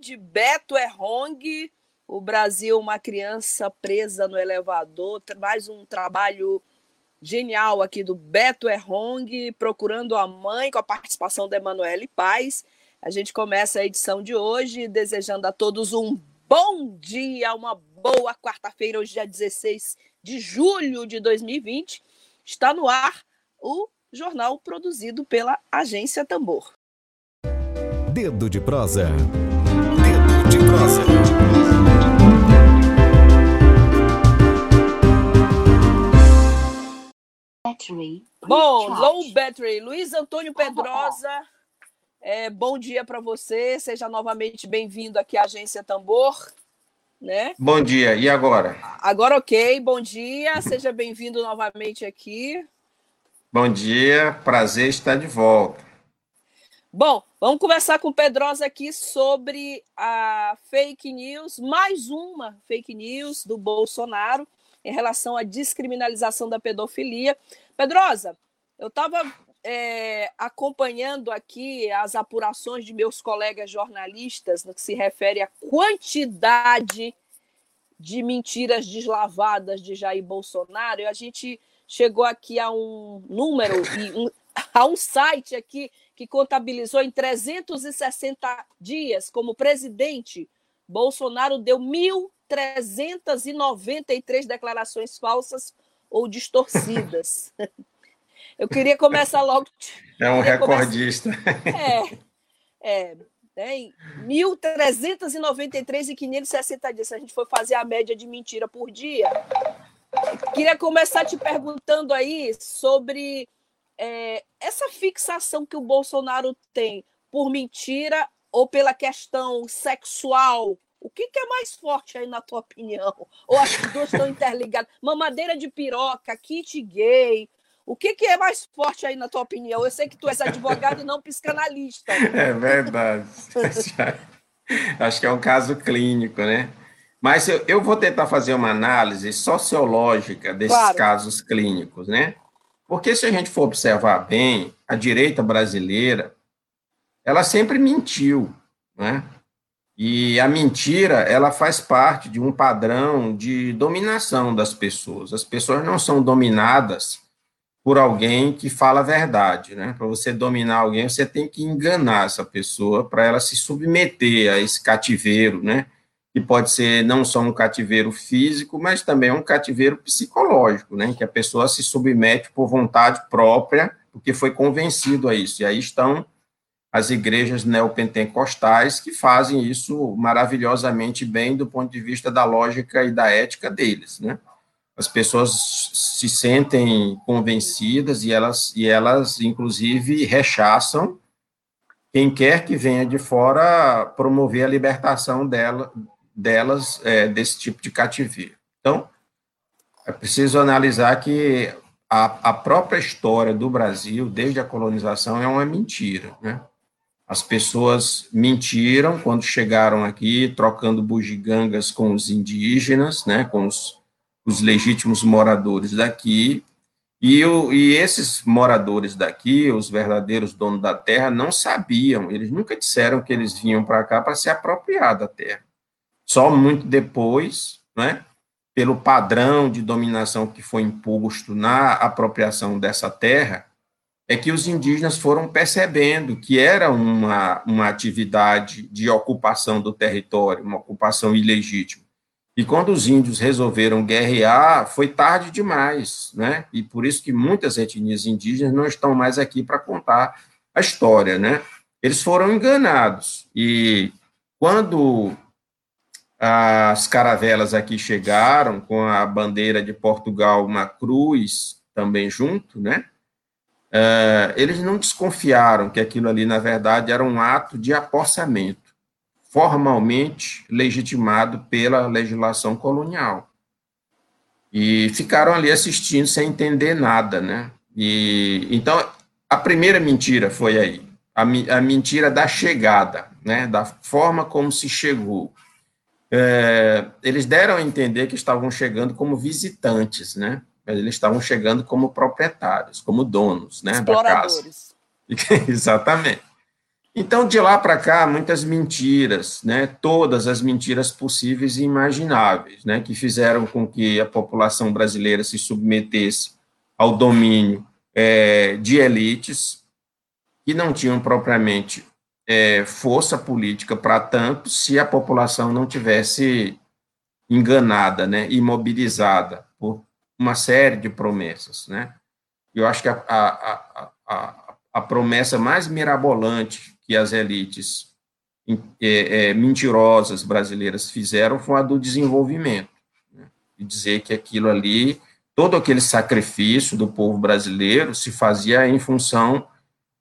De Beto Errong, o Brasil, uma criança presa no elevador, mais um trabalho genial aqui do Beto Errong, procurando a mãe, com a participação da Emanuele Paz. A gente começa a edição de hoje desejando a todos um bom dia, uma boa quarta-feira, hoje dia 16 de julho de 2020. Está no ar o jornal produzido pela Agência Tambor. Dedo de prosa de prosa. Bom, low battery. Luiz Antônio Pedrosa, é, bom dia para você. Seja novamente bem-vindo aqui à Agência Tambor. Né? Bom dia, e agora? Agora ok, bom dia, seja bem-vindo novamente aqui. Bom dia, prazer estar de volta. Bom, vamos conversar com o Pedrosa aqui sobre a fake news, mais uma fake news do Bolsonaro em relação à descriminalização da pedofilia. Pedrosa, eu estava é, acompanhando aqui as apurações de meus colegas jornalistas no que se refere à quantidade de mentiras deslavadas de Jair Bolsonaro, e a gente chegou aqui a um número, um, a um site aqui que contabilizou em 360 dias como presidente, Bolsonaro deu 1.393 declarações falsas ou distorcidas. Eu queria começar logo. É um recordista. Começar... É, é. Tem 1.393 e 560 dias. Se a gente for fazer a média de mentira por dia. Queria começar te perguntando aí sobre é, essa fixação que o Bolsonaro tem por mentira ou pela questão sexual, o que, que, é mais forte aí na tua opinião? Ou as duas estão interligadas? Mamadeira de piroca, kit gay. O que, que é mais forte aí na tua opinião? Eu sei que tu és advogado e não psicanalista. É verdade. Acho que é um caso clínico, né? Mas eu, eu vou tentar fazer uma análise sociológica desses claro. casos clínicos, né? Porque se a gente for observar bem, a direita brasileira, ela sempre mentiu, né? E a mentira, ela faz parte de um padrão de dominação das pessoas. As pessoas não são dominadas por alguém que fala a verdade, né? Para você dominar alguém, você tem que enganar essa pessoa para ela se submeter a esse cativeiro, né? Que pode ser não só um cativeiro físico, mas também um cativeiro psicológico, né, que a pessoa se submete por vontade própria, porque foi convencido a isso. E aí estão as igrejas neopentecostais que fazem isso maravilhosamente bem do ponto de vista da lógica e da ética deles, né? As pessoas se sentem convencidas e elas, e elas inclusive, rechaçam quem quer que venha de fora promover a libertação dela, delas é, desse tipo de cativeiro. Então, é preciso analisar que a, a, própria história do Brasil, desde a colonização, é uma mentira. Né? As pessoas mentiram quando chegaram aqui, trocando bugigangas com os indígenas, né, com os, os legítimos moradores daqui, e, o, e esses moradores daqui, os verdadeiros donos da terra, não sabiam, eles nunca disseram que eles vinham para cá para se apropriar da terra. Só muito depois, né, pelo padrão de dominação que foi imposto na apropriação dessa terra, é que os indígenas foram percebendo que era uma, uma atividade de ocupação do território, uma ocupação ilegítima. E quando os índios resolveram guerrear, foi tarde demais, né? E por isso que muitas etnias indígenas não estão mais aqui para contar a história, né? Eles foram enganados. E quando as caravelas aqui chegaram, com a bandeira de Portugal, uma cruz também junto, né? é, eles não desconfiaram que aquilo ali, na verdade, era um ato de apossamento, formalmente legitimado pela legislação colonial. E ficaram ali assistindo sem entender nada, né? E, então, a primeira mentira foi aí, a, a mentira da chegada, né? Da forma como se chegou. É, eles deram a entender que estavam chegando como visitantes, né? eles estavam chegando como proprietários, como donos né, da casa. Exatamente. Então, de lá para cá, muitas mentiras, né, todas as mentiras possíveis e imagináveis, né, que fizeram com que a população brasileira se submetesse ao domínio é, de elites que não tinham propriamente é, força política para tanto se a população não tivesse enganada, né, imobilizada por uma série de promessas, né? Eu acho que a, a, a, a promessa mais mirabolante que as elites é, é, mentirosas brasileiras fizeram foi a do desenvolvimento, né? e dizer que aquilo ali, todo aquele sacrifício do povo brasileiro se fazia em função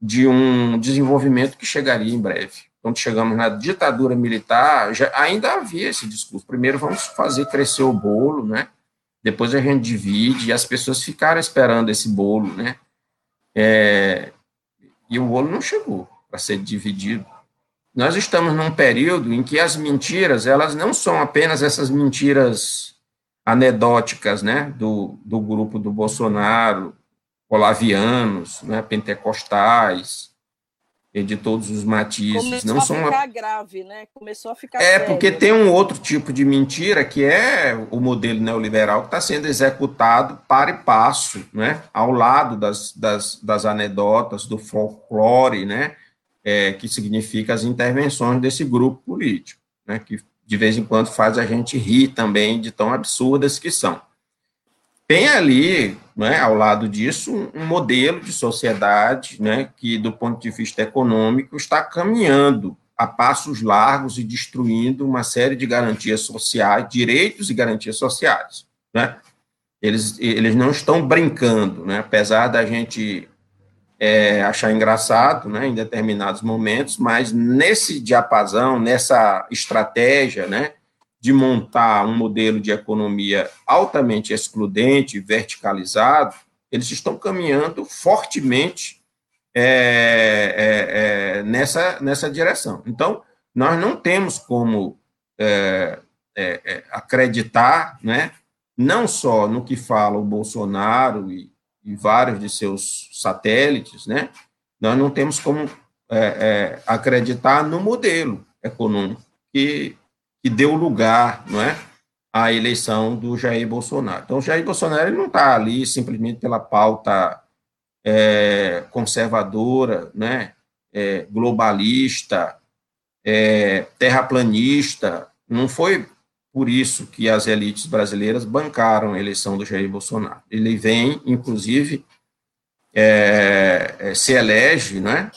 de um desenvolvimento que chegaria em breve. Quando chegamos na ditadura militar, já, ainda havia esse discurso. Primeiro vamos fazer crescer o bolo, né? depois a gente divide, e as pessoas ficaram esperando esse bolo, né? É, e o bolo não chegou para ser dividido. Nós estamos num período em que as mentiras, elas não são apenas essas mentiras anedóticas, né, do, do grupo do Bolsonaro, olavianos, né, pentecostais, de todos os matizes. Começou não a são ficar grave, né? Começou a ficar. É, sério. porque tem um outro tipo de mentira que é o modelo neoliberal que está sendo executado para e passo, né? Ao lado das, das, das anedotas, do folclore, né? É, que significa as intervenções desse grupo político, né? Que de vez em quando faz a gente rir também de tão absurdas que são. Tem ali, né, ao lado disso, um modelo de sociedade né, que, do ponto de vista econômico, está caminhando a passos largos e destruindo uma série de garantias sociais, direitos e garantias sociais. Né? Eles, eles não estão brincando, né? apesar da gente é, achar engraçado né, em determinados momentos, mas nesse diapasão, nessa estratégia, né, de montar um modelo de economia altamente excludente, verticalizado, eles estão caminhando fortemente é, é, é, nessa, nessa direção. Então, nós não temos como é, é, é, acreditar, né, não só no que fala o Bolsonaro e, e vários de seus satélites, né, nós não temos como acreditar no modelo econômico que que deu lugar, não é, à eleição do Jair Bolsonaro. Então, Jair Bolsonaro ele não está ali simplesmente pela pauta é, conservadora, né, é, globalista, é, terraplanista. Não foi por isso que as elites brasileiras bancaram a eleição do Jair Bolsonaro. Ele vem, inclusive, é, é, se elege, né,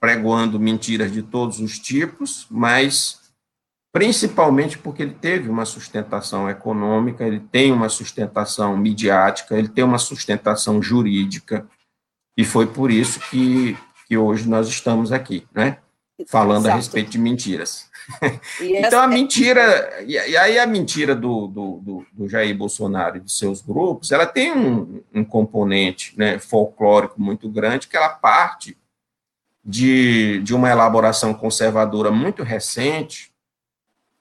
pregoando mentiras de todos os tipos, mas principalmente porque ele teve uma sustentação econômica, ele tem uma sustentação midiática, ele tem uma sustentação jurídica, e foi por isso que, que hoje nós estamos aqui, né? Falando Exato. a respeito de mentiras. então, a mentira, e aí a mentira do, do, do, do, Jair Bolsonaro e de seus grupos, ela tem um, um componente né, folclórico muito grande, que ela parte de, de uma elaboração conservadora muito recente,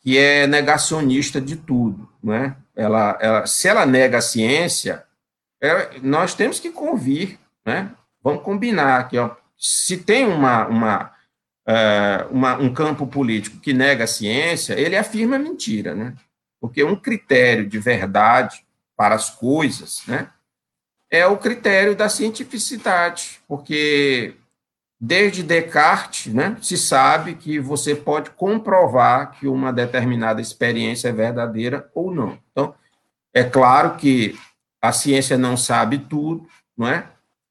que é negacionista de tudo, né? ela, ela, se ela nega a ciência, é, nós temos que convir, né? Vamos combinar que, ó, se tem uma, uma, uh, uma, um campo político que nega a ciência, ele afirma mentira, né? Porque um critério de verdade para as coisas, né? É o critério da cientificidade, porque desde Descartes, né, se sabe que você pode comprovar que uma determinada experiência é verdadeira ou não. Então, é claro que a ciência não sabe tudo, não é?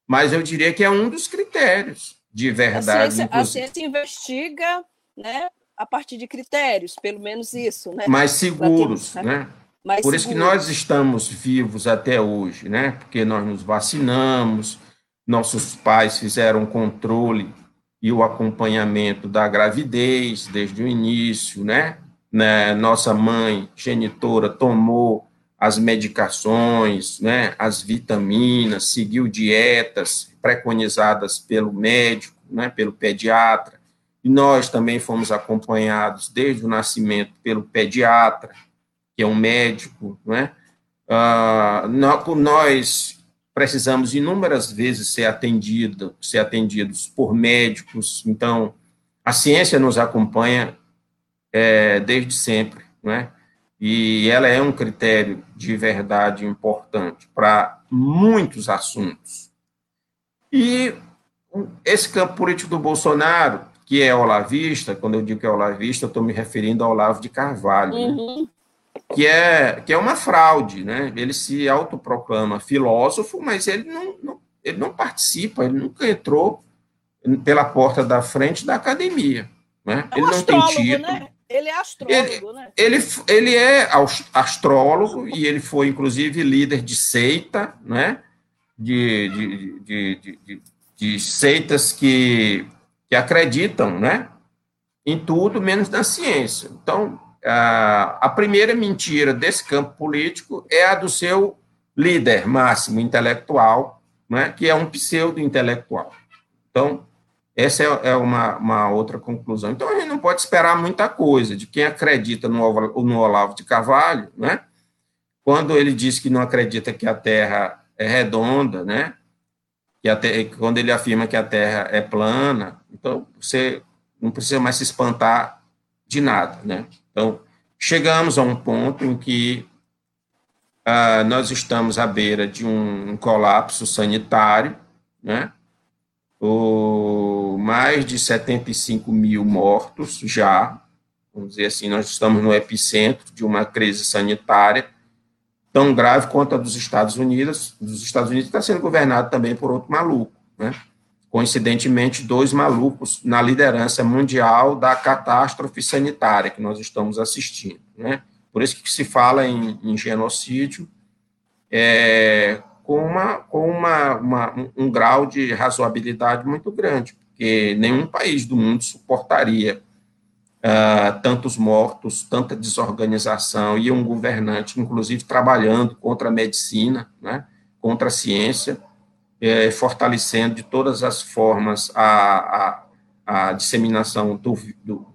Mas eu diria que é um dos critérios de verdade. A ciência, a ciência investiga, né, a partir de critérios, pelo menos isso, né? Mais seguros, né? Mais Por isso que nós estamos vivos até hoje, né? Porque nós nos vacinamos, nossos pais fizeram o controle e o acompanhamento da gravidez desde o início, né? né? Nossa mãe genitora tomou as medicações, né? As vitaminas, seguiu dietas preconizadas pelo médico, né? Pelo pediatra. E nós também fomos acompanhados desde o nascimento pelo pediatra, que é um médico, né? Uh, nós precisamos inúmeras vezes ser atendido, ser atendidos por médicos. Então, a ciência nos acompanha é, desde sempre, né? E ela é um critério de verdade importante para muitos assuntos. E esse campo político do Bolsonaro, que é olavista, quando eu digo que é olavista, estou me referindo ao Olavo de Carvalho. Né? Uhum. Né? Que é, que é uma fraude, né? Ele se autoproclama filósofo, mas ele não, não, ele não participa, ele nunca entrou pela porta da frente da academia, né? É um ele não tem título. Né? Ele é astrólogo, ele, né? Ele, ele é astrólogo e ele foi, inclusive, líder de seita, né? De, de, de, de, de seitas que, que acreditam, né? Em tudo menos na ciência. Então, a primeira mentira desse campo político é a do seu líder máximo intelectual, né, que é um pseudo-intelectual. Então, essa é, é uma, uma, outra conclusão. Então, a gente não pode esperar muita coisa de quem acredita no, no Olavo de Carvalho, né, quando ele diz que não acredita que a Terra é redonda, né, que a terra, quando ele afirma que a Terra é plana, então você não precisa mais se espantar de nada, né? Então, chegamos a um ponto em que uh, nós estamos à beira de um colapso sanitário, né? O, mais de 75 mil mortos já, vamos dizer assim, nós estamos no epicentro de uma crise sanitária tão grave quanto a dos Estados Unidos. Dos Estados Unidos está sendo governado também por outro maluco, né? Coincidentemente, dois malucos na liderança mundial da catástrofe sanitária que nós estamos assistindo. Né? Por isso que se fala em, em genocídio é, com, uma, com uma, uma, um, grau de razoabilidade muito grande, porque nenhum país do mundo suportaria uh, tantos mortos, tanta desorganização e um governante, inclusive, trabalhando contra a medicina, né, contra a ciência, é, fortalecendo de todas as formas a, a, a disseminação do, do,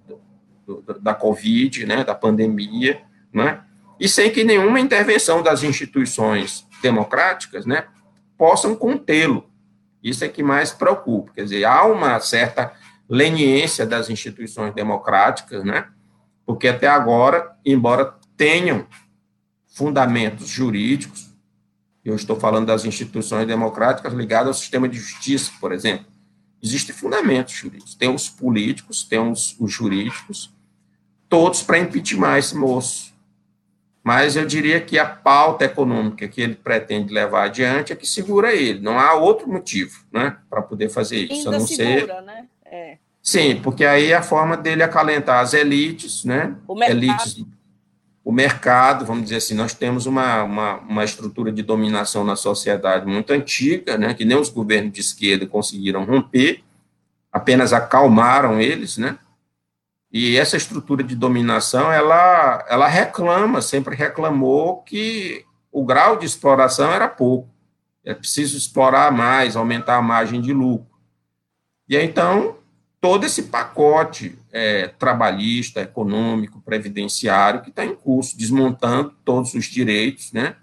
do, da Covid, né, da pandemia, né, e sem que nenhuma intervenção das instituições democráticas né, possam contê-lo. Isso é que mais preocupa. Quer dizer, há uma certa leniência das instituições democráticas, né, porque até agora, embora tenham fundamentos jurídicos, eu estou falando das instituições democráticas ligadas ao sistema de justiça, por exemplo. Existem fundamentos jurídicos. Tem os políticos, tem os, os jurídicos, todos para impeachment esse moço. Mas eu diria que a pauta econômica que ele pretende levar adiante é que segura ele. Não há outro motivo né, para poder fazer isso. Ainda a não segura, ser... né? É. Sim, porque aí é a forma dele acalentar as elites, né? Elites o mercado, vamos dizer assim, nós temos uma, uma, uma, estrutura de dominação na sociedade muito antiga, né, que nem os governos de esquerda conseguiram romper, apenas acalmaram eles, né, e essa estrutura de dominação, ela, ela reclama, sempre reclamou que o grau de exploração era pouco, é preciso explorar mais, aumentar a margem de lucro. E então, todo esse pacote é, trabalhista, econômico, previdenciário, que está em curso, desmontando todos os direitos, né?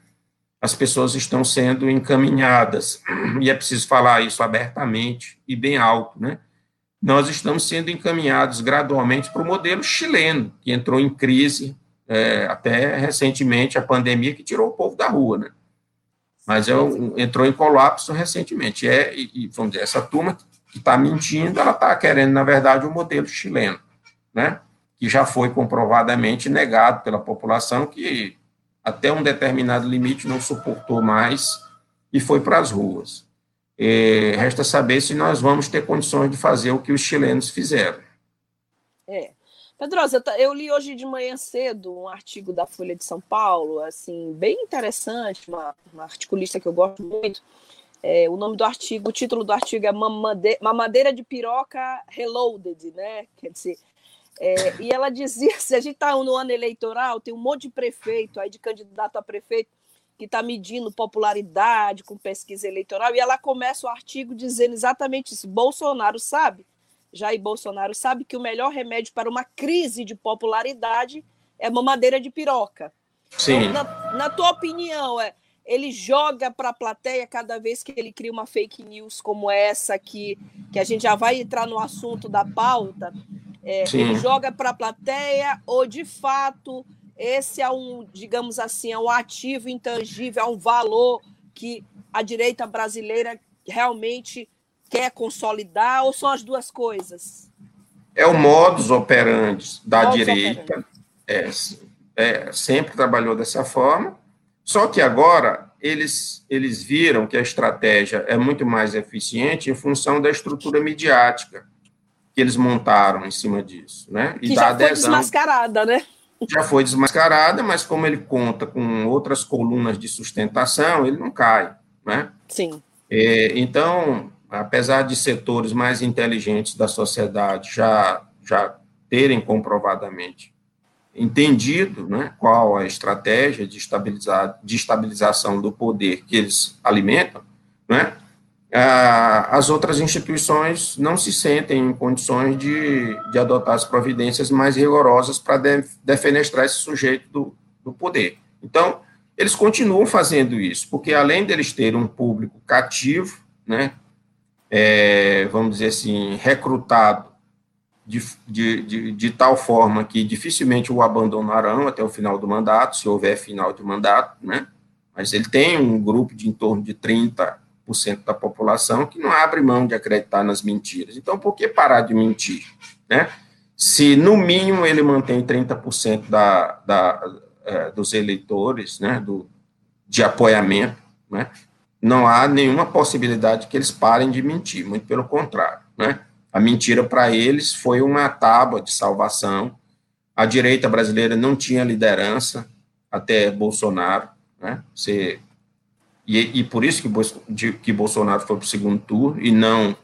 As pessoas estão sendo encaminhadas, e é preciso falar isso abertamente e bem alto, né? Nós estamos sendo encaminhados gradualmente para o modelo chileno, que entrou em crise é, até recentemente, a pandemia que tirou o povo da rua, né? Mas é, entrou em colapso recentemente. É, e, vamos dizer, essa turma que está mentindo, ela está querendo, na verdade, o um modelo chileno, né? que já foi comprovadamente negado pela população, que até um determinado limite não suportou mais e foi para as ruas. E resta saber se nós vamos ter condições de fazer o que os chilenos fizeram. É. Pedrosa, eu li hoje de manhã cedo um artigo da Folha de São Paulo, assim, bem interessante, uma, uma articulista que eu gosto muito, é, o nome do artigo, o título do artigo é Mamadeira de Piroca Reloaded, né? Quer dizer, é, e ela dizia: se a gente está no ano eleitoral, tem um monte de prefeito aí, de candidato a prefeito, que está medindo popularidade com pesquisa eleitoral, e ela começa o artigo dizendo exatamente isso. Bolsonaro sabe, Jair Bolsonaro sabe que o melhor remédio para uma crise de popularidade é mamadeira de piroca. Sim. Então, na, na tua opinião, é ele joga para a plateia cada vez que ele cria uma fake news como essa que, que a gente já vai entrar no assunto da pauta. É, ele joga para a plateia ou de fato esse é um, digamos assim, é um ativo intangível, é um valor que a direita brasileira realmente quer consolidar ou são as duas coisas? É o modus operandi da modus direita. Operandi. É, é, sempre trabalhou dessa forma só que agora eles, eles viram que a estratégia é muito mais eficiente em função da estrutura midiática que eles montaram em cima disso, né? E que já adesão, foi desmascarada, né? Já foi desmascarada, mas como ele conta com outras colunas de sustentação, ele não cai, né? Sim. É, então, apesar de setores mais inteligentes da sociedade já, já terem comprovadamente entendido né, qual a estratégia de, estabilizar, de estabilização do poder que eles alimentam, né, as outras instituições não se sentem em condições de, de adotar as providências mais rigorosas para de, defenestrar esse sujeito do, do poder. Então, eles continuam fazendo isso, porque além deles terem um público cativo, né, é, vamos dizer assim, recrutado de, de, de, de, tal forma que dificilmente o abandonarão até o final do mandato, se houver final de mandato, né? Mas ele tem um grupo de em torno de 30% da população que não abre mão de acreditar nas mentiras. Então, por que parar de mentir, né? Se, no mínimo, ele mantém 30% da, da, é, dos eleitores, né, do, de apoiamento, né, não há nenhuma possibilidade que eles parem de mentir, muito pelo contrário, né? A mentira para eles foi uma tábua de salvação. A direita brasileira não tinha liderança até Bolsonaro, né? Você, e, e por isso que, que Bolsonaro foi para o segundo turno e não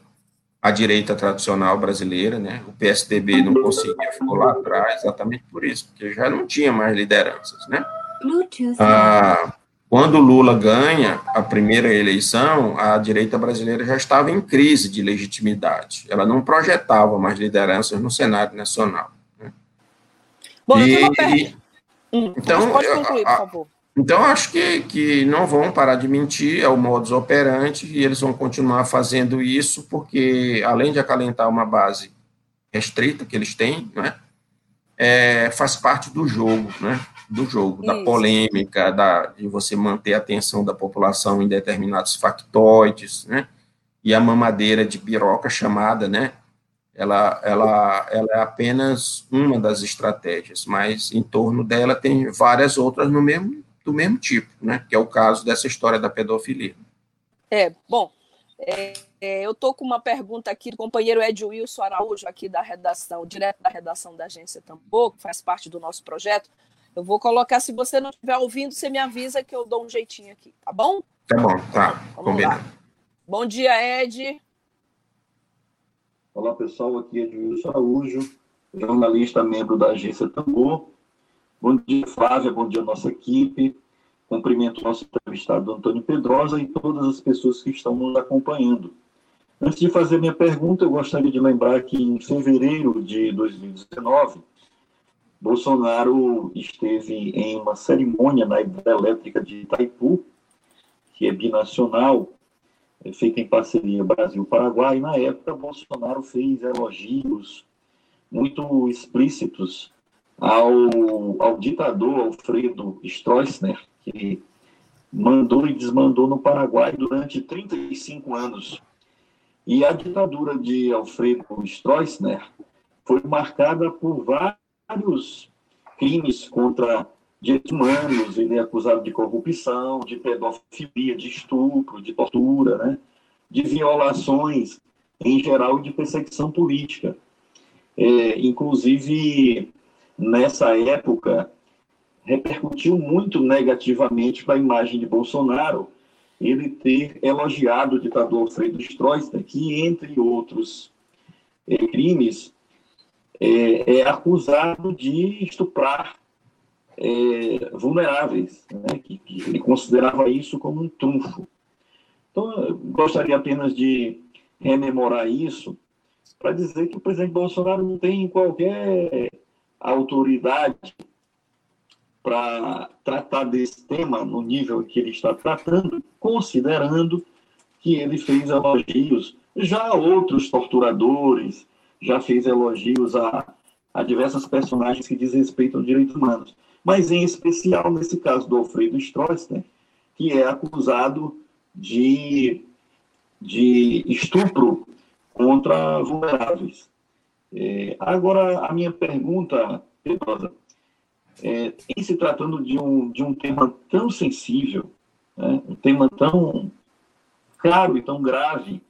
a direita tradicional brasileira, né? O PSDB não conseguia, ficou lá atrás, exatamente por isso, porque já não tinha mais lideranças, né? Ah, quando Lula ganha a primeira eleição, a direita brasileira já estava em crise de legitimidade. Ela não projetava mais lideranças no cenário nacional. Né? Bom, e, eu tenho hum, então, pode concluir, por favor. Então, acho que, que não vão parar de mentir, é o modus operandi, e eles vão continuar fazendo isso, porque, além de acalentar uma base restrita que eles têm, né, é, faz parte do jogo, né? Do jogo, Isso. da polêmica, da, de você manter a atenção da população em determinados factoides, né? E a mamadeira de piroca chamada, né? Ela, ela, ela é apenas uma das estratégias, mas em torno dela tem várias outras no mesmo, do mesmo tipo, né? Que é o caso dessa história da pedofilia. É, bom, é, é, eu estou com uma pergunta aqui do companheiro Ed Wilson Araújo, aqui da redação, direto da redação da agência Tambor, que faz parte do nosso projeto. Eu vou colocar, se você não estiver ouvindo, você me avisa que eu dou um jeitinho aqui, tá bom? Tá bom, tá. Combinado. Bom dia, Ed. Olá, pessoal. Aqui é Edilson Araújo, jornalista, membro da agência Tambor. Bom dia, Flávia. Bom dia, nossa equipe. Cumprimento o nosso entrevistado Antônio Pedrosa e todas as pessoas que estão nos acompanhando. Antes de fazer minha pergunta, eu gostaria de lembrar que em fevereiro de 2019, Bolsonaro esteve em uma cerimônia na hidrelétrica de Itaipu, que é binacional, é feita em parceria Brasil-Paraguai. Na época, Bolsonaro fez elogios muito explícitos ao, ao ditador Alfredo Stroessner, que mandou e desmandou no Paraguai durante 35 anos. E a ditadura de Alfredo Stroessner foi marcada por vários crimes contra direitos humanos. Ele é acusado de corrupção, de pedofilia, de estupro, de tortura, né? de violações em geral de perseguição política. É, inclusive, nessa época, repercutiu muito negativamente para a imagem de Bolsonaro ele ter elogiado o ditador Alfredo Stroessner, que, entre outros é, crimes, é, é, acusado de estuprar é, vulneráveis, né? que, que, ele considerava isso como um trunfo. Então, gostaria apenas de rememorar isso para dizer que o presidente Bolsonaro não tem qualquer autoridade para tratar desse tema no nível que ele está tratando, considerando que ele fez elogios já a outros torturadores, já fez elogios a, a diversas personagens que desrespeitam direitos humanos. Mas, em especial, nesse caso do Alfredo Stroessner, que é acusado de, de estupro contra vulneráveis. É, agora, a minha pergunta, Pedrosa, é, em se tratando de um, de um tema tão sensível, né, um tema tão caro e tão grave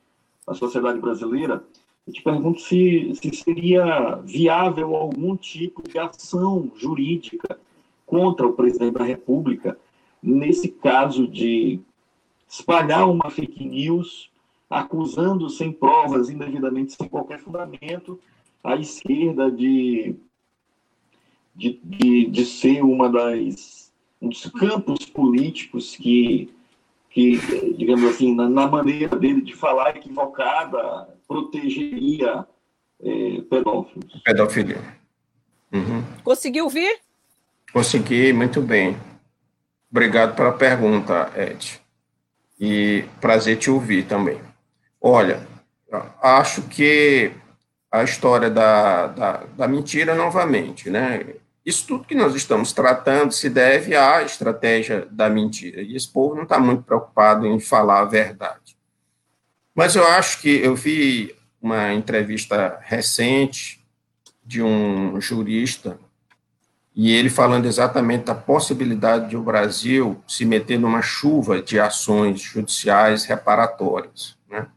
à sociedade brasileira, eu te pergunto se, se seria viável algum tipo de ação jurídica contra o presidente da República nesse caso de espalhar uma fake news, acusando sem provas, indevidamente, sem qualquer fundamento, a esquerda de de, de, de ser uma das, um dos campos políticos que, que digamos assim, na, na maneira dele de falar equivocada, protegeria é, pedófilos. Pedofilia. Uhum. Conseguiu vir? Consegui, muito bem. Obrigado pela pergunta, Ed. E prazer te ouvir também. Olha, acho que a história da, da, da mentira novamente, né? Isso tudo que nós estamos tratando se deve à estratégia da mentira. E esse povo não está muito preocupado em falar a verdade. Mas eu acho que eu vi uma entrevista recente de um jurista e ele falando exatamente da possibilidade de o Brasil se meter numa chuva de ações judiciais reparatórias, né?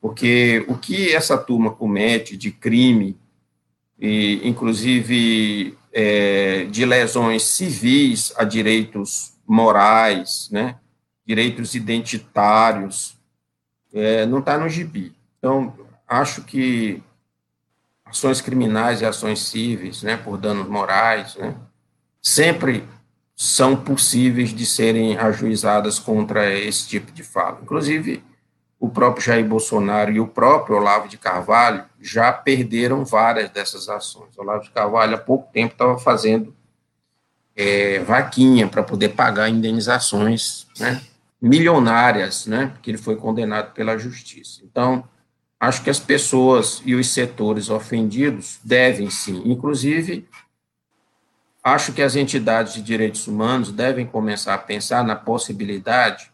Porque o que essa turma comete de crime, e inclusive é, de lesões civis a direitos morais, né, direitos identitários, é, não está no gibi. Então, acho que ações criminais e ações cíveis, né, por danos morais, né, sempre são possíveis de serem ajuizadas contra esse tipo de fala. Inclusive, o próprio Jair Bolsonaro e o próprio Olavo de Carvalho já perderam várias dessas ações. O Olavo de Carvalho, há pouco tempo, estava fazendo é, vaquinha para poder pagar indenizações né, milionárias, né, porque ele foi condenado pela justiça. Então, acho que as pessoas e os setores ofendidos devem sim, inclusive, acho que as entidades de direitos humanos devem começar a pensar na possibilidade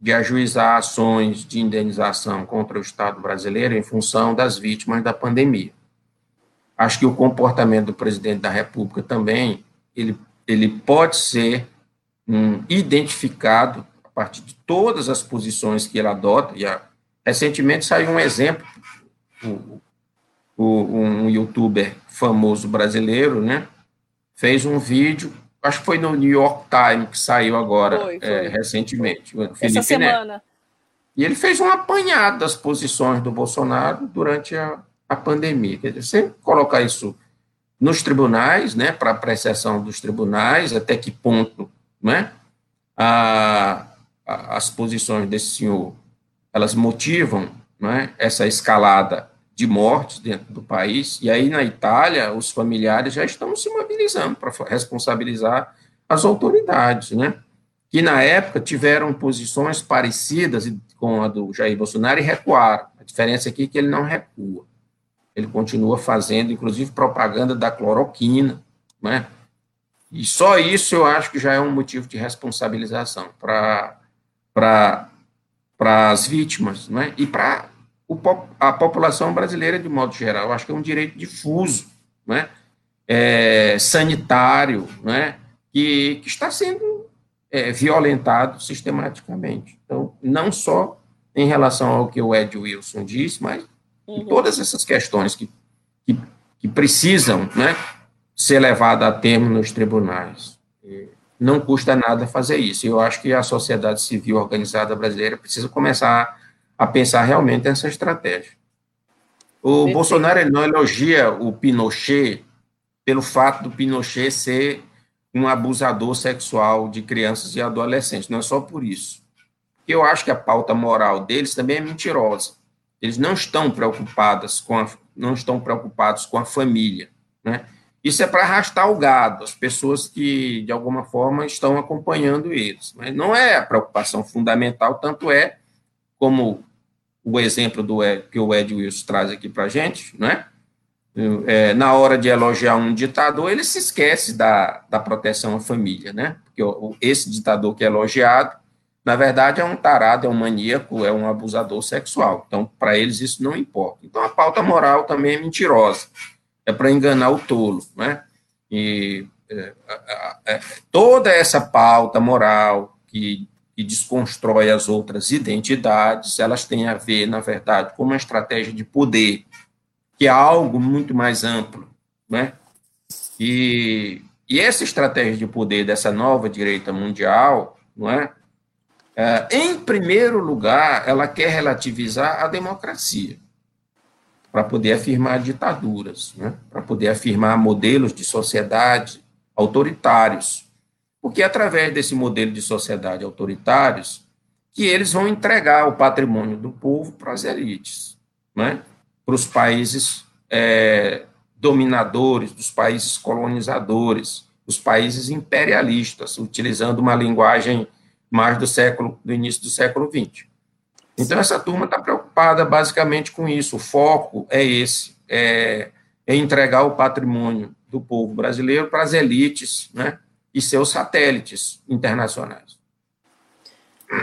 de ajuizar ações de indenização contra o Estado brasileiro em função das vítimas da pandemia. Acho que o comportamento do presidente da República também, ele, ele pode ser um, identificado partir de todas as posições que ele adota, e a, recentemente saiu um exemplo, o, o, um youtuber famoso brasileiro, né, fez um vídeo acho que foi no New York Times que saiu agora, foi, foi. É, recentemente. Essa semana. Neto. E ele fez um apanhado das posições do Bolsonaro durante a, a pandemia. Quer dizer, você colocar isso nos tribunais, né, para apreciação dos tribunais, até que ponto né, a, as posições desse senhor elas motivam né, essa escalada de mortes dentro do país, e aí na Itália os familiares já estão se mobilizando para responsabilizar as autoridades, né? que na época tiveram posições parecidas com a do Jair Bolsonaro e recuaram. A diferença aqui é que ele não recua. Ele continua fazendo, inclusive, propaganda da cloroquina, né? E só isso eu acho que já é um motivo de responsabilização para as vítimas, né? E para a população brasileira de modo geral. Acho que é um direito difuso, né? É, sanitário, né? Que, que está sendo é, violentado sistematicamente. Então, não só em relação ao que o Ed Wilson disse, mas uhum. todas essas questões que, que, que, precisam né, ser levadas a termo nos tribunais. Não custa nada fazer isso. Eu acho que a sociedade civil organizada brasileira precisa começar a pensar realmente nessa estratégia. O Perfeito. Bolsonaro não elogia o Pinochet pelo fato do Pinochet ser um abusador sexual de crianças e adolescentes. Não é só por isso. Eu acho que a pauta moral deles também é mentirosa. Eles não estão preocupados com a, não estão preocupados com a família, né? Isso é para arrastar o gado, as pessoas que de alguma forma estão acompanhando eles. Mas não é a preocupação fundamental, tanto é como o exemplo do que o Ed Wilson traz aqui para a gente, né? é, na hora de elogiar um ditador, ele se esquece da, da proteção à família, né? Porque esse ditador que é elogiado, na verdade, é um tarado, é um maníaco, é um abusador sexual. Então, para eles, isso não importa. Então, a pauta moral também é mentirosa. É para enganar o tolo, né? E é, é, toda essa pauta moral que, que desconstrói as outras identidades, elas têm a ver, na verdade, com uma estratégia de poder que é algo muito mais amplo, né? E, e essa estratégia de poder dessa nova direita mundial, não é? é? Em primeiro lugar, ela quer relativizar a democracia para poder afirmar ditaduras, né? para poder afirmar modelos de sociedade autoritários, porque é através desse modelo de sociedade autoritários que eles vão entregar o patrimônio do povo para as elites, né? para os países é, dominadores, dos países colonizadores, os países imperialistas, utilizando uma linguagem mais do século, do início do século XX. Então, essa turma está preocupada basicamente com isso. O foco é esse: é, é, entregar o patrimônio do povo brasileiro para as elites né, e seus satélites internacionais.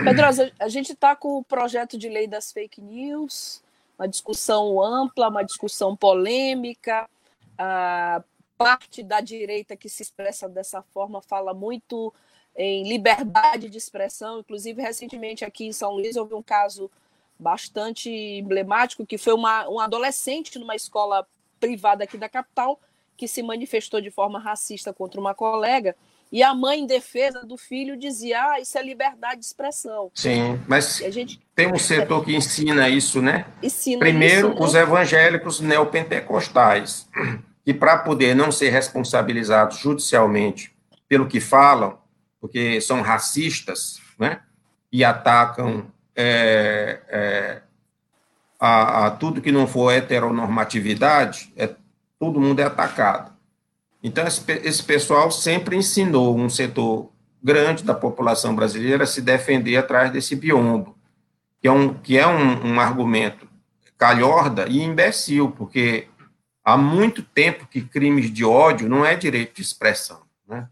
Pedrosa, a gente está com o projeto de lei das fake news, uma discussão ampla, uma discussão polêmica. A parte da direita que se expressa dessa forma fala muito em liberdade de expressão. Inclusive, recentemente aqui em São Luís houve um caso bastante emblemático que foi uma, um adolescente numa escola privada aqui da capital que se manifestou de forma racista contra uma colega e a mãe, em defesa do filho, dizia: ah, isso é liberdade de expressão. Sim, mas gente... tem um setor que ensina isso, né? Ensina Primeiro, isso, né? os evangélicos neopentecostais, que para poder não ser responsabilizados judicialmente pelo que falam, porque são racistas, né? E atacam é, é, a, a, tudo que não for heteronormatividade, é, todo mundo é atacado. Então, esse, esse pessoal sempre ensinou um setor grande da população brasileira a se defender atrás desse biombo, que é um, que é um, um argumento calhorda e imbecil, porque há muito tempo que crimes de ódio não é direito de expressão, né?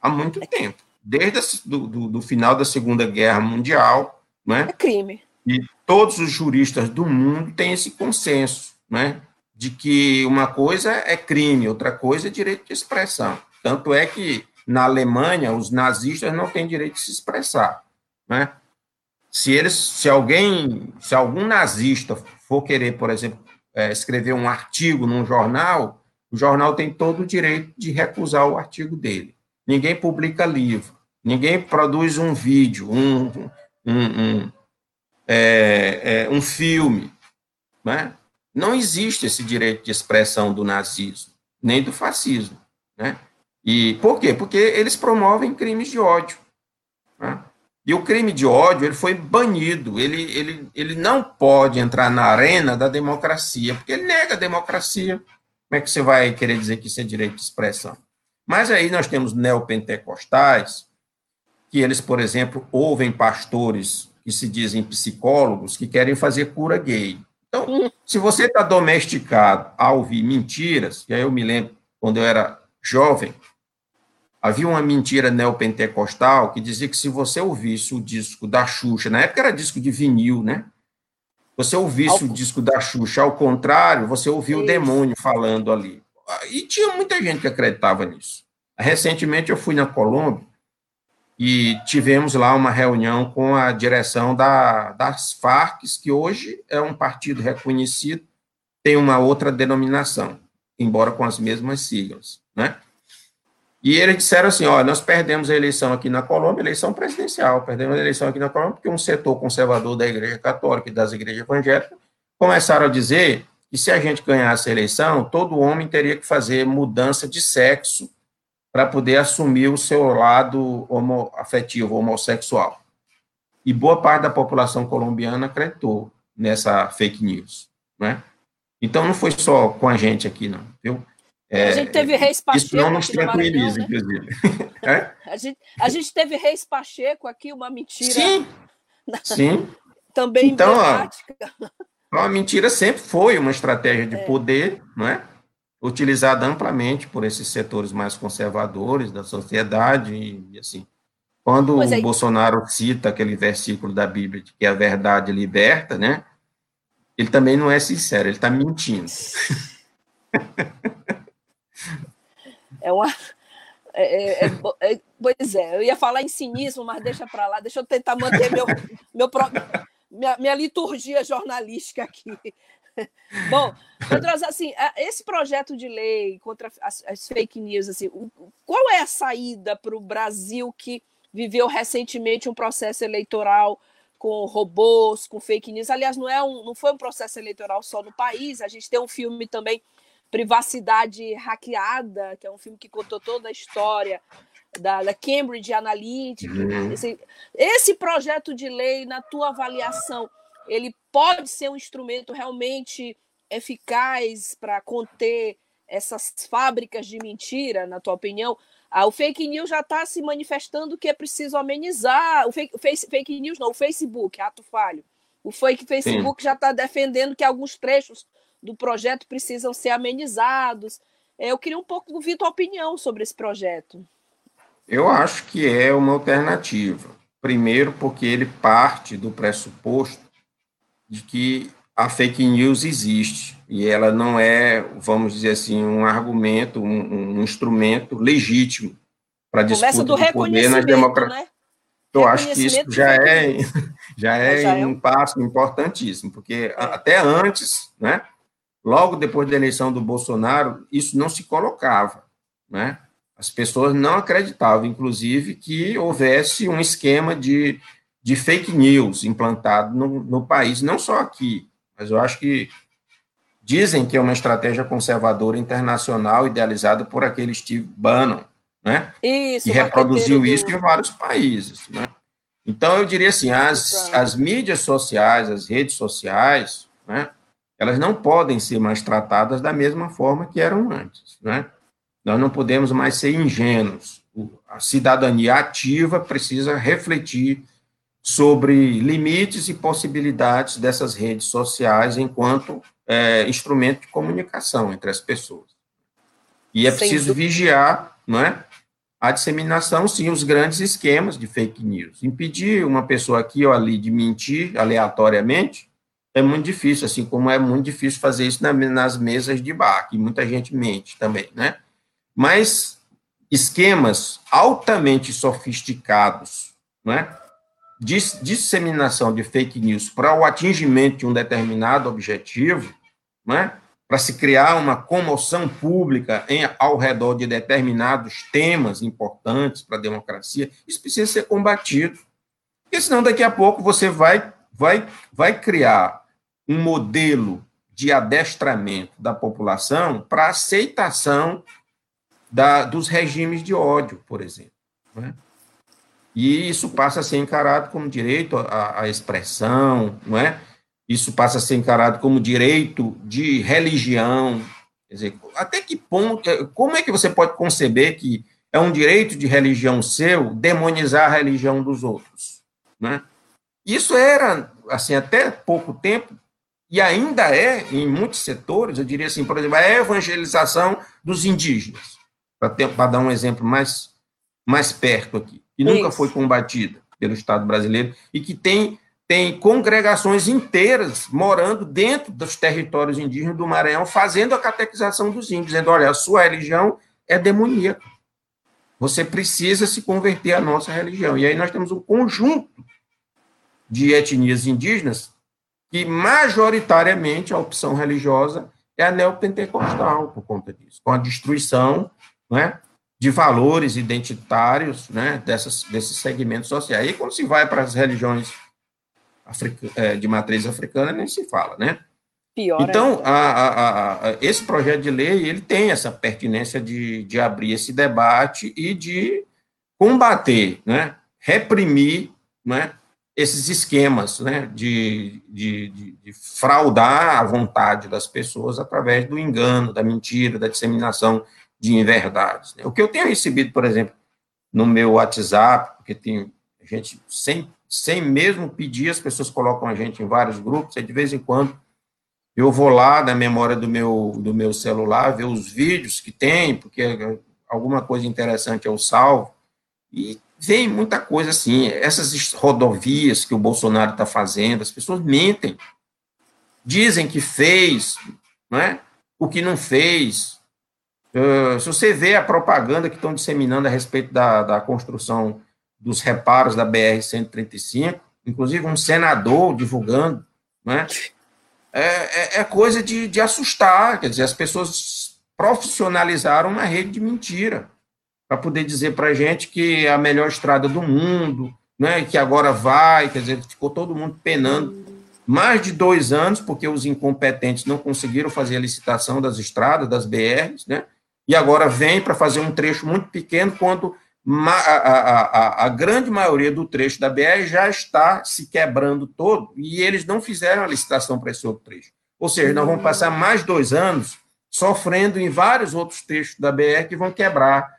Há muito tempo, desde a, do, do, do, final da Segunda Guerra Mundial, né? É crime. E todos os juristas do mundo têm esse consenso, né? de que uma coisa é crime, outra coisa é direito de expressão. Tanto é que na Alemanha os nazistas não têm direito de se expressar, né? Se eles, se alguém, se algum nazista for querer, por exemplo, é, escrever um artigo num jornal, o jornal tem todo o direito de recusar o artigo dele. Ninguém publica livro, ninguém produz um vídeo, um, um, um, é, é, um filme, né? Não existe esse direito de expressão do nazismo, nem do fascismo. Né? E por quê? Porque eles promovem crimes de ódio. Né? E o crime de ódio ele foi banido, ele, ele, ele não pode entrar na arena da democracia, porque ele nega a democracia. Como é que você vai querer dizer que isso é direito de expressão? Mas aí nós temos neopentecostais, que eles, por exemplo, ouvem pastores que se dizem psicólogos que querem fazer cura gay. Então, hum. se você está domesticado a ouvir mentiras, e aí eu me lembro quando eu era jovem, Havia uma mentira neopentecostal que dizia que se você ouvisse o disco da Xuxa, na época era disco de vinil, né? Você ouvisse ao... o disco da Xuxa, ao contrário, você ouvia o demônio falando ali. E tinha muita gente que acreditava nisso. Recentemente eu fui na Colômbia e tivemos lá uma reunião com a direção da, das Farc, que hoje é um partido reconhecido, tem uma outra denominação, embora com as mesmas siglas, né? E eles disseram assim: olha, nós perdemos a eleição aqui na Colômbia, eleição presidencial, perdemos a eleição aqui na Colômbia, porque um setor conservador da Igreja Católica e das igrejas evangélicas começaram a dizer que se a gente ganhasse a eleição, todo homem teria que fazer mudança de sexo para poder assumir o seu lado homo afetivo, homossexual. E boa parte da população colombiana acreditou nessa fake news, né? Então não foi só com a gente aqui, não, viu? É, a gente teve Reis Pacheco. Isso não nos tranquiliza, né? inclusive. É? A, gente, a gente teve Reis Pacheco aqui, uma mentira. Sim. Sim. Também então, emblemática. Ó, a mentira sempre foi uma estratégia de é. poder, não é? Utilizada amplamente por esses setores mais conservadores da sociedade e assim. Quando o Bolsonaro cita aquele versículo da Bíblia de que a verdade liberta, né? Ele também não é sincero, ele está mentindo. É uma. É, é, é, é, pois é, eu ia falar em cinismo, mas deixa para lá, deixa eu tentar manter meu, meu, minha, minha liturgia jornalística aqui. Bom, Pedrosa, assim, esse projeto de lei contra as, as fake news, assim, qual é a saída para o Brasil que viveu recentemente um processo eleitoral com robôs, com fake news? Aliás, não, é um, não foi um processo eleitoral só no país, a gente tem um filme também Privacidade Hackeada, que é um filme que contou toda a história da, da Cambridge Analytica. Uhum. Esse, esse projeto de lei, na tua avaliação, ele pode ser um instrumento realmente eficaz para conter essas fábricas de mentira, na tua opinião? Ah, o fake news já está se manifestando que é preciso amenizar. O fake, face, fake news não, o Facebook, ato falho. O fake Facebook Sim. já está defendendo que alguns trechos do projeto precisam ser amenizados. É, eu queria um pouco ouvir tua opinião sobre esse projeto. Eu acho que é uma alternativa. Primeiro, porque ele parte do pressuposto de que a fake news existe e ela não é, vamos dizer assim, um argumento, um, um instrumento legítimo para disputa do, do poder nas democracias. Né? Eu acho que isso já é, já é, já é um passo importantíssimo, porque até antes, né, logo depois da eleição do Bolsonaro, isso não se colocava, né? As pessoas não acreditavam, inclusive, que houvesse um esquema de, de fake news implantado no, no país, não só aqui, mas eu acho que dizem que é uma estratégia conservadora internacional idealizada por aquele Steve Bannon, né? Isso, e reproduziu isso em vários países, né? Então, eu diria assim, as, as mídias sociais, as redes sociais, né, elas não podem ser mais tratadas da mesma forma que eram antes. Né? Nós não podemos mais ser ingênuos. A cidadania ativa precisa refletir sobre limites e possibilidades dessas redes sociais enquanto é, instrumento de comunicação entre as pessoas. E é preciso vigiar não é, a disseminação, sim, os grandes esquemas de fake news. Impedir uma pessoa aqui ou ali de mentir aleatoriamente é muito difícil, assim como é muito difícil fazer isso nas mesas de bar, que muita gente mente também, né? Mas esquemas altamente sofisticados, né? De disseminação de fake news para o atingimento de um determinado objetivo, né? Para se criar uma comoção pública em, ao redor de determinados temas importantes para a democracia, isso precisa ser combatido. Porque senão daqui a pouco você vai, vai, vai criar um modelo de adestramento da população para aceitação da, dos regimes de ódio, por exemplo. Né? E isso passa a ser encarado como direito à, à expressão, não é? Isso passa a ser encarado como direito de religião. Quer dizer, até que ponto, como é que você pode conceber que é um direito de religião seu demonizar a religião dos outros, né? Isso era, assim, até pouco tempo, e ainda é, em muitos setores, eu diria assim, por exemplo, a evangelização dos indígenas, para dar um exemplo mais, mais perto aqui, que nunca foi combatida pelo Estado brasileiro e que tem, tem congregações inteiras morando dentro dos territórios indígenas do Maranhão, fazendo a catequização dos índios, dizendo, olha, a sua religião é demoníaca. Você precisa se converter à nossa religião. E aí nós temos um conjunto de etnias indígenas que, majoritariamente, a opção religiosa é a neopentecostal, por conta disso, com a destruição né, de valores identitários né, dessas, desses segmentos sociais. E quando se vai para as religiões é, de matriz africana, nem se fala, né? Pior então, a, a, a, esse projeto de lei ele tem essa pertinência de, de abrir esse debate e de combater, né, reprimir né, esses esquemas né, de, de, de, de, fraudar a vontade das pessoas através do engano, da mentira, da disseminação de inverdades. Né? O que eu tenho recebido, por exemplo, no meu WhatsApp, porque tem gente, sem, sem mesmo pedir, as pessoas colocam a gente em vários grupos, e de vez em quando eu vou lá na memória do meu, do meu celular, ver os vídeos que tem, porque alguma coisa interessante eu salvo, e vem muita coisa assim, essas rodovias que o Bolsonaro está fazendo, as pessoas mentem, dizem que fez, não é? o que não fez. Uh, se você vê a propaganda que estão disseminando a respeito da, da construção dos reparos da BR-135, inclusive um senador divulgando, né? é, é, é coisa de, de assustar, quer dizer, as pessoas profissionalizaram uma rede de mentira para poder dizer para a gente que é a melhor estrada do mundo, né, que agora vai, quer dizer, ficou todo mundo penando mais de dois anos, porque os incompetentes não conseguiram fazer a licitação das estradas, das BRs, né, e agora vem para fazer um trecho muito pequeno, quando a, a, a, a, grande maioria do trecho da BR já está se quebrando todo, e eles não fizeram a licitação para esse outro trecho. Ou seja, nós vamos passar mais dois anos sofrendo em vários outros trechos da BR que vão quebrar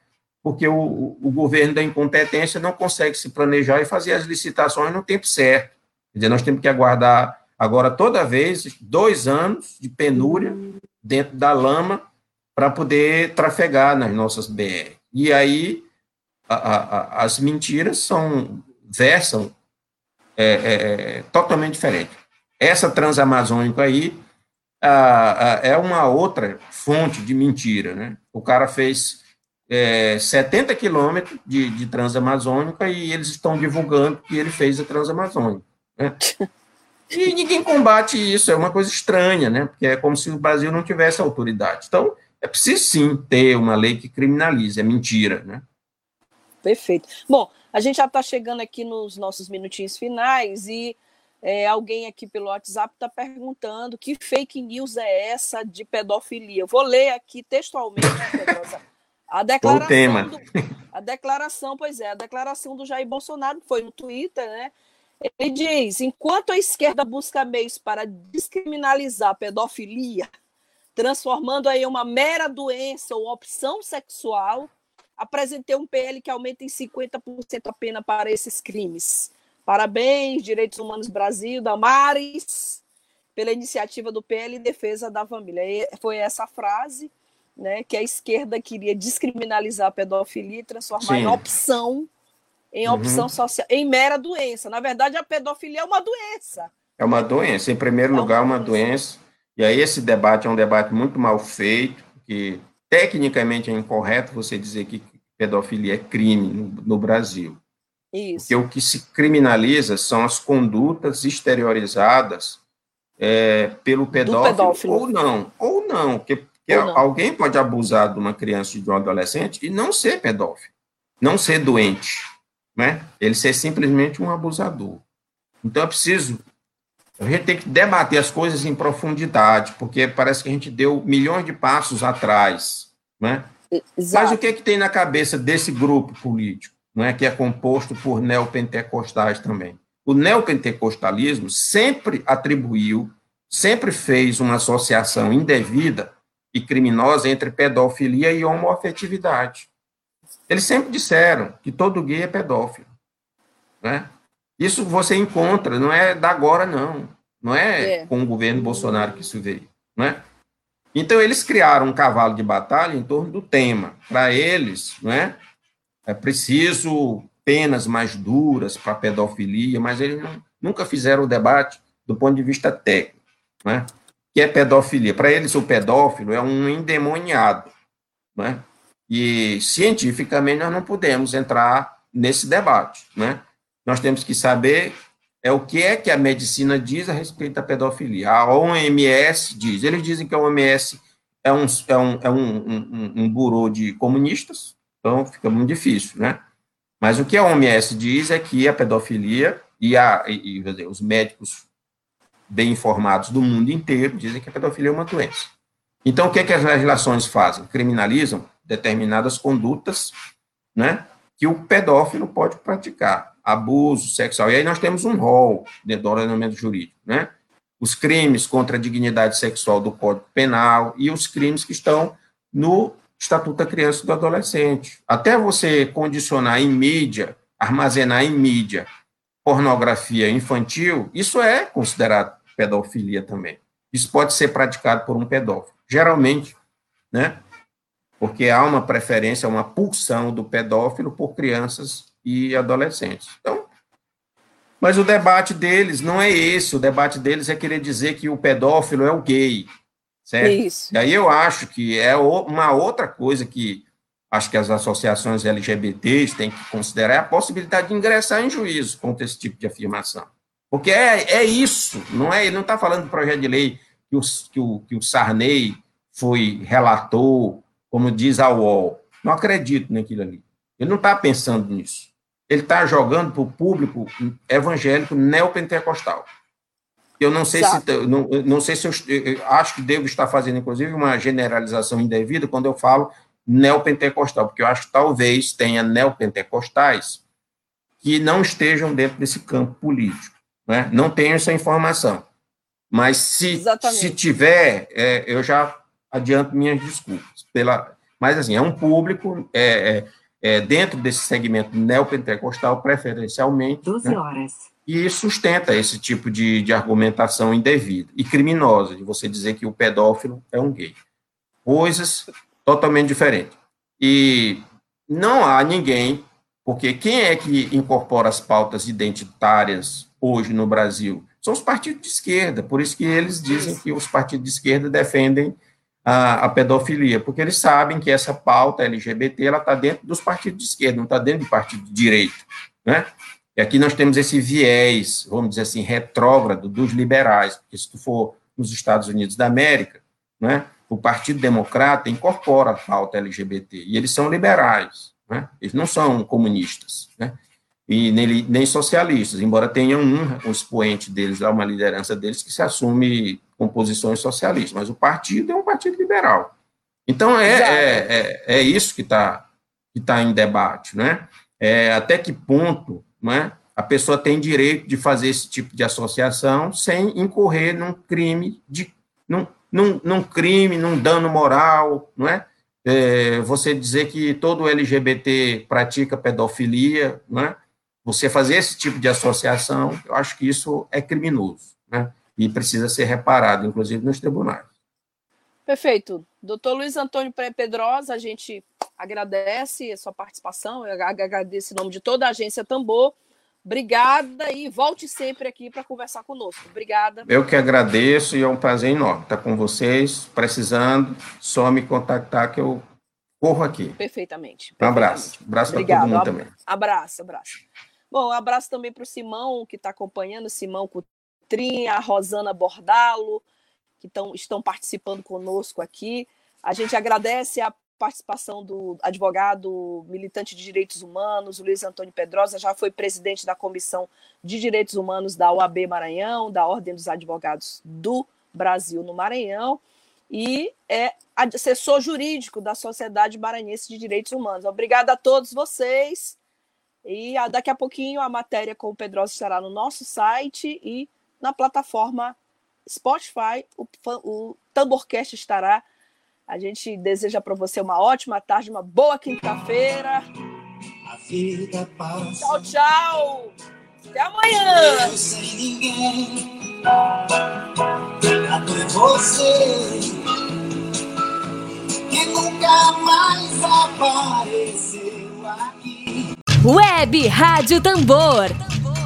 porque o, o governo da incompetência não consegue se planejar e fazer as licitações no tempo certo. Quer dizer, nós temos que aguardar agora toda vez dois anos de penúria dentro da lama para poder trafegar nas nossas BR. E aí a, a, as mentiras são versam é, é, é, totalmente diferente. Essa transamazônica aí a, é uma outra fonte de mentira, né? O cara fez é, 70 quilômetros de, de Transamazônica e eles estão divulgando que ele fez a Transamazônica. Né? E ninguém combate isso, é uma coisa estranha, né? Porque é como se o Brasil não tivesse autoridade. Então, é preciso sim ter uma lei que criminalize, é mentira, né? Perfeito. Bom, a gente já está chegando aqui nos nossos minutinhos finais e é, alguém aqui pelo WhatsApp está perguntando que fake news é essa de pedofilia. Eu vou ler aqui textualmente, Pedrosa. A declaração, tema. Do, a declaração, pois é, a declaração do Jair Bolsonaro foi no Twitter, né? Ele diz: enquanto a esquerda busca meios para descriminalizar a pedofilia, transformando aí uma mera doença ou opção sexual, apresentei um PL que aumenta em 50% a pena para esses crimes. Parabéns, Direitos Humanos Brasil, Damares, pela iniciativa do PL em defesa da família. Foi essa frase né, que a esquerda queria descriminalizar a pedofilia e transformar Sim. em opção, em uhum. opção social, em mera doença. Na verdade, a pedofilia é uma doença. É uma doença, em primeiro é lugar, uma doença. E aí esse debate é um debate muito mal feito, que tecnicamente é incorreto você dizer que pedofilia é crime no, no Brasil. Isso. Porque o que se criminaliza são as condutas exteriorizadas é, pelo pedófilo, pedófilo, ou não, ou não, porque que alguém pode abusar de uma criança e de um adolescente e não ser pedófilo, não ser doente, né? Ele ser simplesmente um abusador. Então é preciso a gente tem que debater as coisas em profundidade, porque parece que a gente deu milhões de passos atrás, né? Exato. Mas o que é que tem na cabeça desse grupo político, não é que é composto por neopentecostais também. O neopentecostalismo sempre atribuiu, sempre fez uma associação indevida e criminosa entre pedofilia e homoafetividade. Eles sempre disseram que todo gay é pedófilo. Né? Isso você encontra, não é da agora, não. Não é, é. com o governo Bolsonaro que isso veio. Né? Então, eles criaram um cavalo de batalha em torno do tema. Para eles, não é? é preciso penas mais duras para pedofilia, mas eles não, nunca fizeram o debate do ponto de vista técnico. Né? que é pedofilia. Para eles, o pedófilo é um endemoniado. Né? E, cientificamente, nós não podemos entrar nesse debate. Né? Nós temos que saber é o que é que a medicina diz a respeito da pedofilia. A OMS diz, eles dizem que a OMS é um, é um, é um, um, um burô de comunistas, então fica muito difícil, né? Mas o que a OMS diz é que a pedofilia e, a, e, e os médicos bem informados do mundo inteiro dizem que a pedofilia é uma doença. Então, o que, é que as legislações fazem? Criminalizam determinadas condutas né, que o pedófilo pode praticar, abuso sexual. E aí nós temos um rol dentro do ordenamento jurídico, né? Os crimes contra a dignidade sexual do Código Penal e os crimes que estão no Estatuto da Criança e do Adolescente. Até você condicionar em mídia, armazenar em mídia pornografia infantil, isso é considerado pedofilia também. Isso pode ser praticado por um pedófilo. Geralmente, né? Porque há uma preferência, uma pulsão do pedófilo por crianças e adolescentes. Então, mas o debate deles não é esse, o debate deles é querer dizer que o pedófilo é o gay, certo? Isso. E aí eu acho que é uma outra coisa que acho que as associações LGBTs têm que considerar é a possibilidade de ingressar em juízo contra esse tipo de afirmação. Porque é, é isso, não é? Ele não está falando do projeto de lei que o, que, o, que o Sarney foi relator, como diz a UOL. Não acredito naquilo ali. Ele não está pensando nisso. Ele está jogando para o público evangélico neopentecostal. Eu não sei Exato. se não, não sei se eu, eu, acho que devo estar fazendo inclusive uma generalização indevida quando eu falo neopentecostal, porque eu acho que talvez tenha neopentecostais que não estejam dentro desse campo político. Né? Não tenho essa informação. Mas se, se tiver, é, eu já adianto minhas desculpas. Pela, mas, assim, é um público é, é, é dentro desse segmento neopentecostal, preferencialmente. 12 né? horas. E sustenta esse tipo de, de argumentação indevida e criminosa, de você dizer que o pedófilo é um gay. Coisas totalmente diferente. E não há ninguém, porque quem é que incorpora as pautas identitárias hoje no Brasil? São os partidos de esquerda, por isso que eles dizem que os partidos de esquerda defendem a, a pedofilia, porque eles sabem que essa pauta LGBT ela está dentro dos partidos de esquerda, não está dentro de partido de direita, né? E aqui nós temos esse viés, vamos dizer assim, retrógrado dos liberais, porque se tu for nos Estados Unidos da América, né, o Partido Democrata incorpora a pauta LGBT, e eles são liberais, né? eles não são comunistas, né? e nem, nem socialistas, embora tenham um, um expoente deles, uma liderança deles que se assume com posições socialistas, mas o partido é um partido liberal. Então, é, é, é, é, isso que está que tá em debate, né? É, até que ponto né, a pessoa tem direito de fazer esse tipo de associação sem incorrer num crime de, num, num, num crime, num dano moral, não é? é? Você dizer que todo LGBT pratica pedofilia, não é? Você fazer esse tipo de associação, eu acho que isso é criminoso, né? E precisa ser reparado, inclusive nos tribunais. Perfeito. Doutor Luiz Antônio Pedrosa, a gente agradece a sua participação, eu agradeço em nome de toda a agência Tambor Obrigada e volte sempre aqui para conversar conosco. Obrigada. Eu que agradeço e é um prazer enorme estar com vocês. Precisando, só me contactar que eu corro aqui. Perfeitamente. Um abraço. Abraço para todo mundo também. Abraço, abraço. Bom, um abraço também para o Simão, que está acompanhando, Simão Cutrinha, a Rosana Bordalo, que tão, estão participando conosco aqui. A gente agradece a participação do advogado militante de direitos humanos, Luiz Antônio Pedrosa, já foi presidente da Comissão de Direitos Humanos da OAB Maranhão, da Ordem dos Advogados do Brasil no Maranhão, e é assessor jurídico da Sociedade Maranhense de Direitos Humanos. Obrigada a todos vocês. E daqui a pouquinho a matéria com o Pedrosa estará no nosso site e na plataforma Spotify. O, o Tamborcast estará. A gente deseja para você uma ótima tarde, uma boa quinta-feira. Tchau, tchau. Até amanhã. sem ninguém. você que nunca mais apareceu aqui. Web Rádio Tambor.